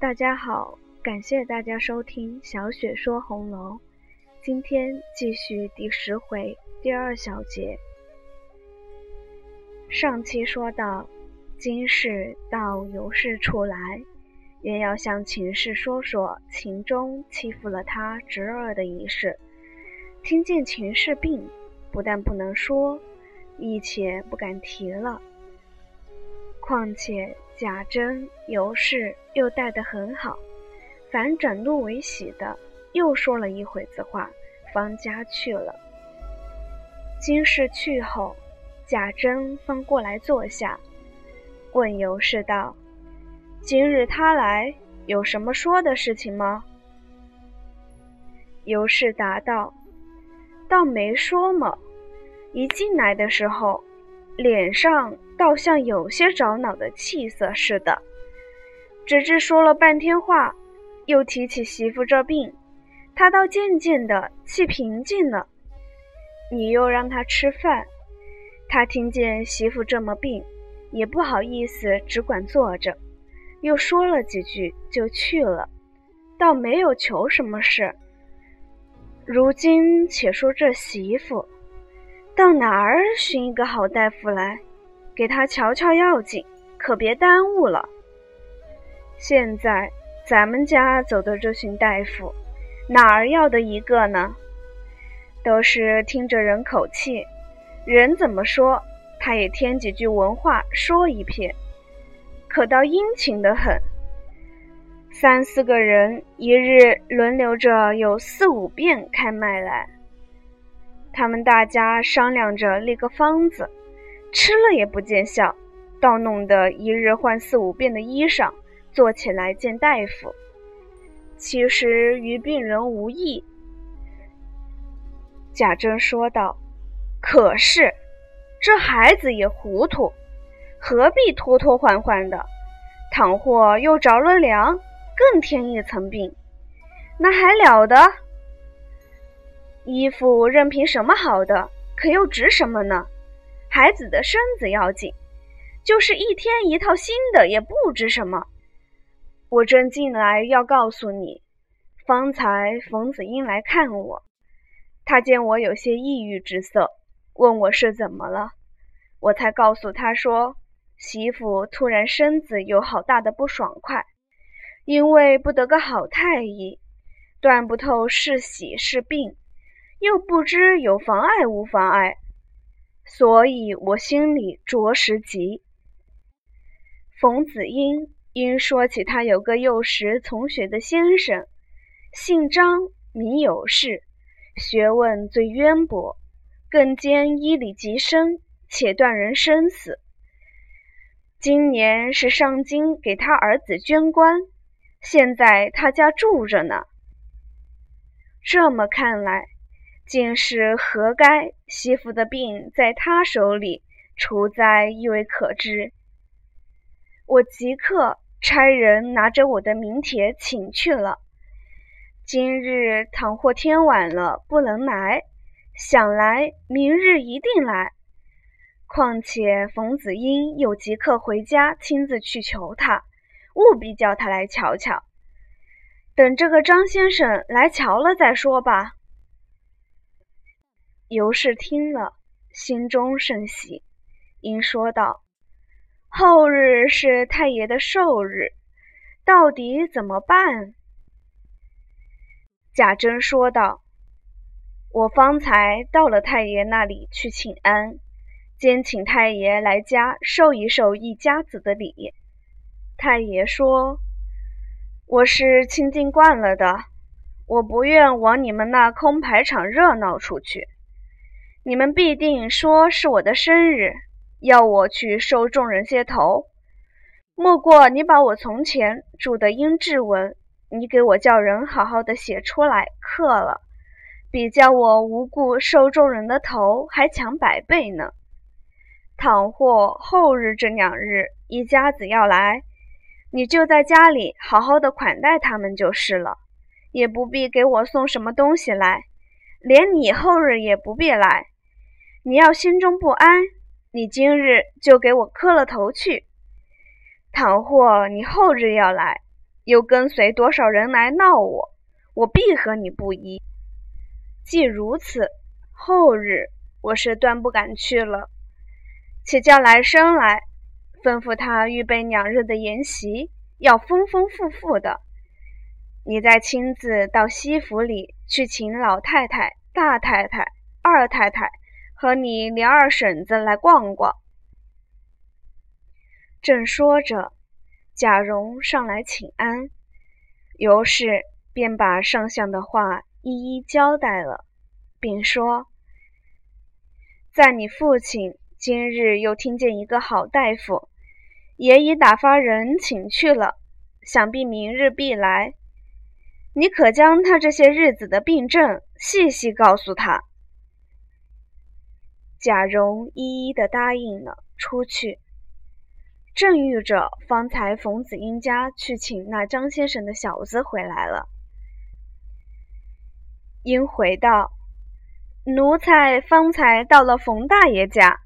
大家好，感谢大家收听小雪说红楼。今天继续第十回第二小节。上期说到，金氏到尤氏处来，原要向秦氏说说秦钟欺负了他侄儿的一事。听见秦氏病，不但不能说，亦且不敢提了。况且贾珍、尤氏又待得很好，反转怒为喜的，又说了一会子话，方家去了。金氏去后，贾珍方过来坐下，问尤氏道：“今日他来，有什么说的事情吗？”尤氏答道：“倒没说么，一进来的时候，脸上……”倒像有些着恼的气色似的，直至说了半天话，又提起媳妇这病，他倒渐渐的气平静了。你又让他吃饭，他听见媳妇这么病，也不好意思只管坐着，又说了几句就去了，倒没有求什么事。如今且说这媳妇，到哪儿寻一个好大夫来？给他瞧瞧要紧，可别耽误了。现在咱们家走的这群大夫，哪儿要的一个呢？都是听着人口气，人怎么说，他也添几句文化说一遍，可倒殷勤的很。三四个人一日轮流着有四五遍开脉来，他们大家商量着立个方子。吃了也不见效，倒弄得一日换四五遍的衣裳，坐起来见大夫。其实与病人无益。贾珍说道：“可是这孩子也糊涂，何必拖拖换换的？倘或又着了凉，更添一层病，那还了得？衣服任凭什么好的，可又值什么呢？”孩子的身子要紧，就是一天一套新的也不值什么。我正进来要告诉你，方才冯子英来看我，他见我有些抑郁之色，问我是怎么了，我才告诉他说，媳妇突然身子有好大的不爽快，因为不得个好太医，断不透是喜是病，又不知有妨碍无妨碍。所以我心里着实急。冯子英因说起他有个幼时从学的先生，姓张，名有事，学问最渊博，更兼医理极深，且断人生死。今年是上京给他儿子捐官，现在他家住着呢。这么看来。竟是何该？媳妇的病在他手里，除灾亦未可知。我即刻差人拿着我的名帖请去了。今日倘或天晚了不能来，想来明日一定来。况且冯子英又即刻回家亲自去求他，务必叫他来瞧瞧。等这个张先生来瞧了再说吧。尤氏听了，心中甚喜，因说道：“后日是太爷的寿日，到底怎么办？”贾珍说道：“我方才到了太爷那里去请安，兼请太爷来家受一受一家子的礼。太爷说：‘我是清静惯了的，我不愿往你们那空牌场热闹出去。’”你们必定说是我的生日，要我去受众人些头。莫过你把我从前住的英志文，你给我叫人好好的写出来刻了，比叫我无故受众人的头还强百倍呢。倘或后日这两日一家子要来，你就在家里好好的款待他们就是了，也不必给我送什么东西来，连你后日也不必来。你要心中不安，你今日就给我磕了头去。倘或你后日要来，又跟随多少人来闹我，我必和你不依。既如此，后日我是断不敢去了。且叫来生来，吩咐他预备两日的筵席，要丰丰富富的。你再亲自到西府里去请老太太、大太太、二太太和你连二婶子来逛逛。正说着，贾蓉上来请安，尤氏便把上相的话一一交代了，并说：“在你父亲今日又听见一个好大夫，也已打发人请去了，想必明日必来。你可将他这些日子的病症细细告诉他。”贾蓉一一的答应了，出去。正遇着方才冯子英家去请那张先生的小子回来了。英回道：“奴才方才到了冯大爷家，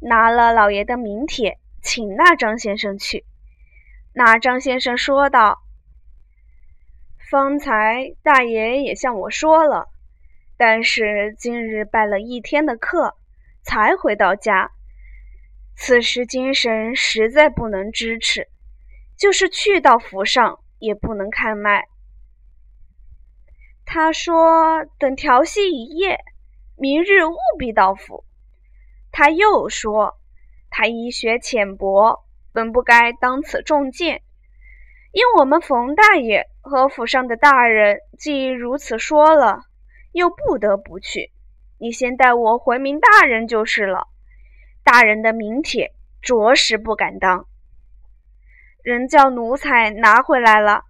拿了老爷的名帖，请那张先生去。那张先生说道：‘方才大爷也向我说了，但是今日拜了一天的客，才回到家。’”此时精神实在不能支持，就是去到府上也不能看脉。他说：“等调息一夜，明日务必到府。”他又说：“他医学浅薄，本不该当此重剑。因我们冯大爷和府上的大人既如此说了，又不得不去。你先带我回明大人就是了。”大人的名帖着实不敢当，人叫奴才拿回来了，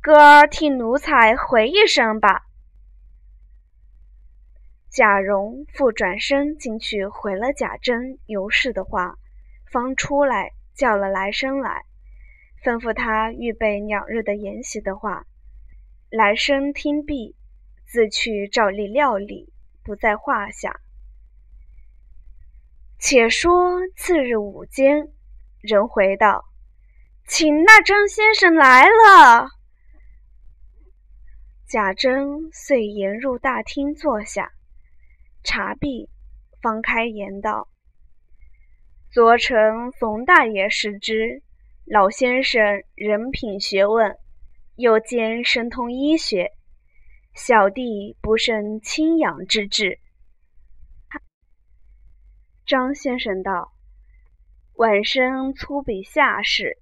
哥儿替奴才回一声吧。贾蓉复转身进去回了贾珍、尤氏的话，方出来叫了来生来，吩咐他预备两日的筵席的话，来生听毕，自去照例料理，不在话下。且说次日午间，人回道：“请那张先生来了。”贾珍遂沿入大厅坐下，茶毕，方开言道：“昨晨冯大爷视之，老先生人品学问，又兼深通医学，小弟不胜亲仰之至。”张先生道：“晚生粗鄙下士，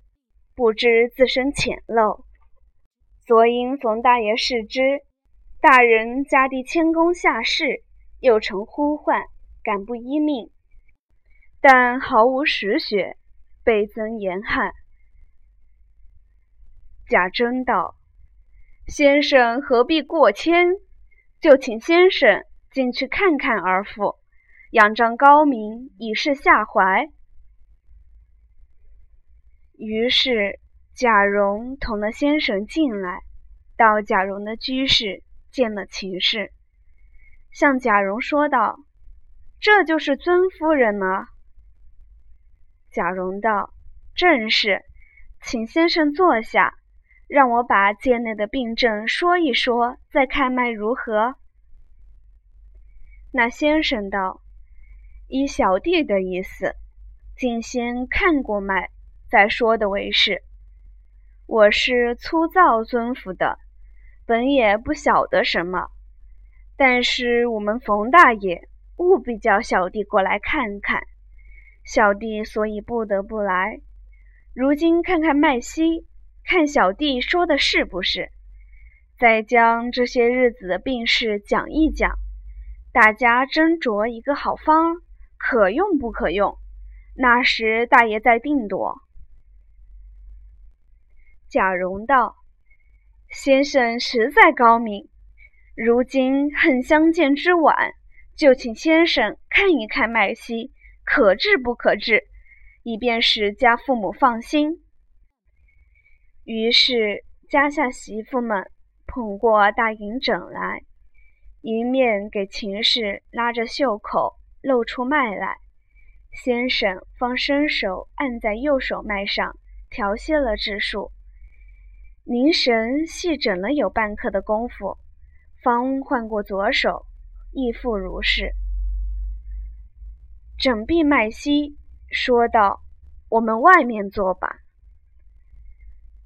不知自身浅陋。昨因冯大爷视之，大人家弟谦恭下士，又承呼唤，敢不依命？但毫无实学，倍增严汉。”贾珍道：“先生何必过谦？就请先生进去看看而复。”仰仗高明，以示下怀。于是贾蓉同了先生进来，到贾蓉的居室见了秦氏，向贾蓉说道：“这就是尊夫人吗？”贾蓉道：“正是，请先生坐下，让我把界内的病症说一说，再看脉如何？”那先生道。依小弟的意思，竟先看过脉，再说的为是。我是粗糙尊服的，本也不晓得什么，但是我们冯大爷务必叫小弟过来看看，小弟所以不得不来。如今看看脉息，看小弟说的是不是，再将这些日子的病事讲一讲，大家斟酌一个好方。可用不可用？那时大爷再定夺。贾蓉道：“先生实在高明，如今恨相见之晚，就请先生看一看脉息，可治不可治，以便使家父母放心。”于是家下媳妇们捧过大银枕来，一面给秦氏拉着袖口。露出脉来，先生方伸手按在右手脉上，调息了指数，凝神细诊了有半刻的功夫，方换过左手，亦复如是。整毕脉息，说道：“我们外面坐吧。”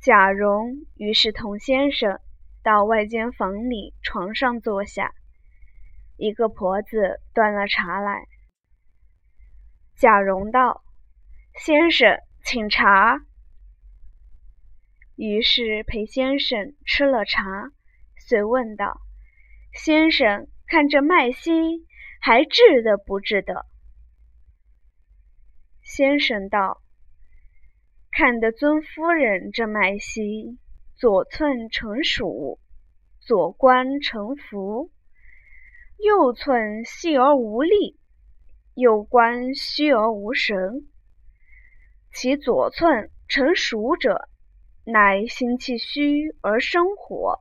贾蓉于是同先生到外间房里床上坐下，一个婆子端了茶来。贾蓉道：“先生，请茶。”于是陪先生吃了茶，遂问道：“先生看这脉息，还治得不治得？”先生道：“看得尊夫人这脉息，左寸成数，左关成浮；右寸细而无力，右关虚而无神。其左寸成数者，乃心气虚而生火；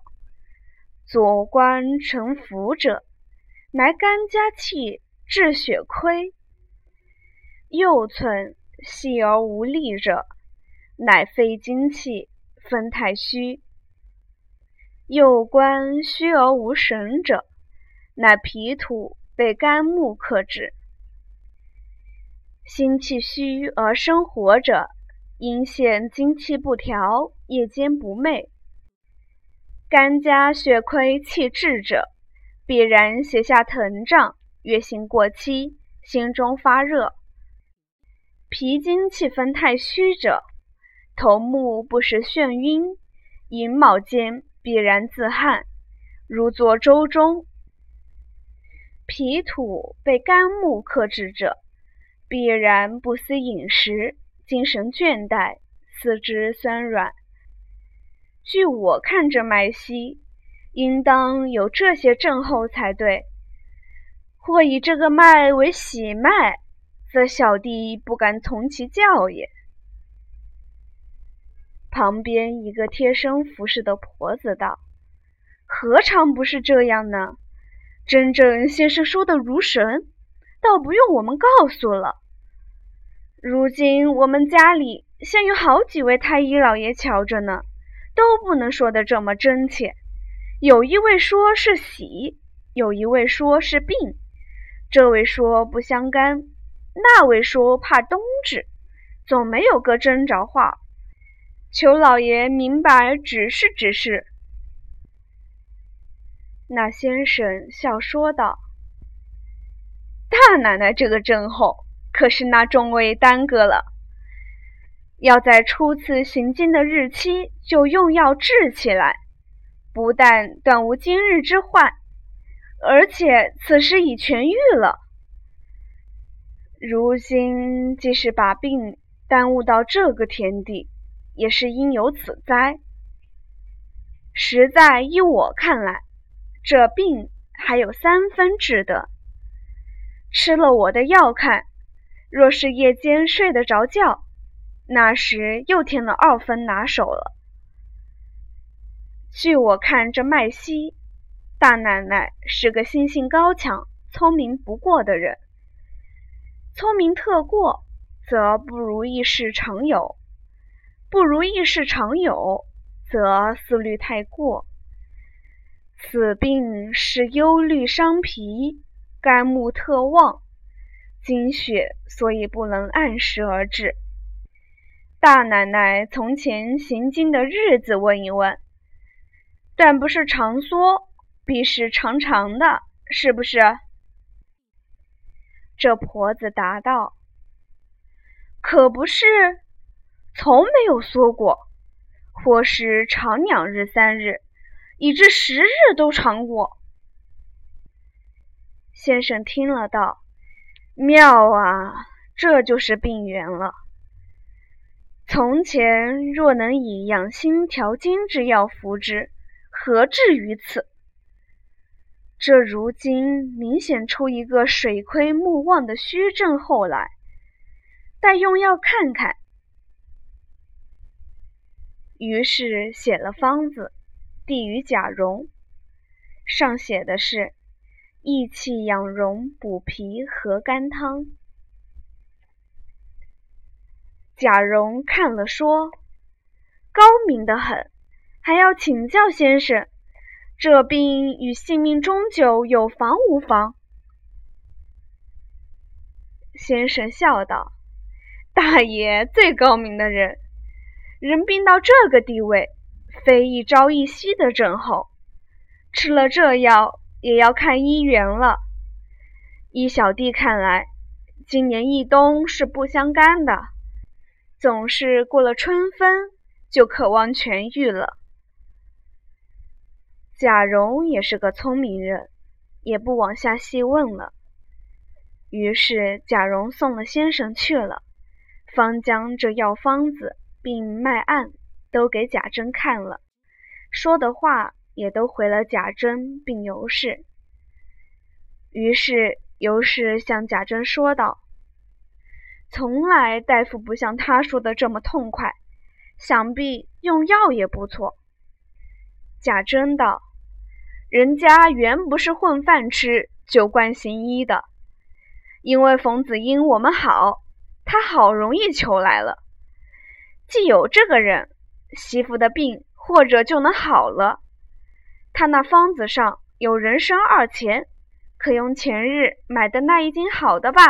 左关成浮者，乃肝加气致血亏。”右寸细而无力者，乃肺精气分太虚；右关虚而无神者，乃脾土被肝木克制。心气虚而生火者，阴陷精气不调，夜间不寐；肝加血亏气滞者，必然胁下疼胀，月经过期，心中发热。脾经气分太虚者，头目不时眩晕，寅卯间必然自汗，如坐舟中。脾土被肝木克制者，必然不思饮食，精神倦怠，四肢酸软。据我看这脉息，应当有这些症候才对。或以这个脉为喜脉。则小弟不敢从其教也。旁边一个贴身服侍的婆子道：“何尝不是这样呢？真正先生说的如神，倒不用我们告诉了。如今我们家里现有好几位太医老爷瞧着呢，都不能说的这么真切。有一位说是喜，有一位说是病，这位说不相干。”那位说怕冬至，总没有个真着话，求老爷明白指示指示。那先生笑说道：“大奶奶这个症候，可是那众位耽搁了，要在初次行经的日期就用药治起来，不但断无今日之患，而且此时已痊愈了。”如今即使把病耽误到这个田地，也是因有此灾。实在依我看来，这病还有三分治得。吃了我的药看，若是夜间睡得着觉，那时又添了二分拿手了。据我看这麦西，大奶奶是个心性高强、聪明不过的人。聪明特过，则不如意事常有；不如意事常有，则思虑太过。此病是忧虑伤脾，肝木特旺，精血所以不能按时而治。大奶奶从前行经的日子问一问，但不是常说，必是长长的，是不是？这婆子答道：“可不是，从没有说过，或是长两日三日，以至十日都尝过。”先生听了道：“妙啊，这就是病源了。从前若能以养心调经之药服之，何至于此？”这如今明显出一个水亏木旺的虚症后来，待用药看看。于是写了方子，递与贾蓉，上写的是益气养荣补脾和肝汤。贾蓉看了说：“高明的很，还要请教先生，这病与性命终究有妨无妨？”先生笑道：“大爷最高明的人，人病到这个地位，非一朝一夕的症候，吃了这药也要看医缘了。依小弟看来，今年一冬是不相干的，总是过了春分就渴望痊愈了。”贾蓉也是个聪明人，也不往下细问了。于是贾蓉送了先生去了，方将这药方子并脉案都给贾珍看了，说的话也都回了贾珍并尤氏。于是尤氏向贾珍说道：“从来大夫不像他说的这么痛快，想必用药也不错。”贾珍道：“人家原不是混饭吃，就惯行医的。”因为冯子英我们好，他好容易求来了。既有这个人，媳妇的病或者就能好了。他那方子上有人参二钱，可用前日买的那一斤好的吧。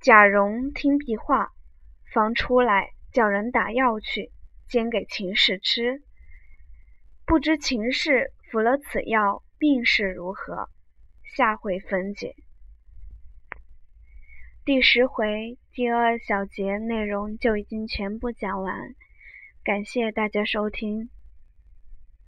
贾蓉听毕话，方出来叫人打药去，煎给秦氏吃。不知秦氏服了此药，病势如何？下回分解。第十回第二小节内容就已经全部讲完，感谢大家收听。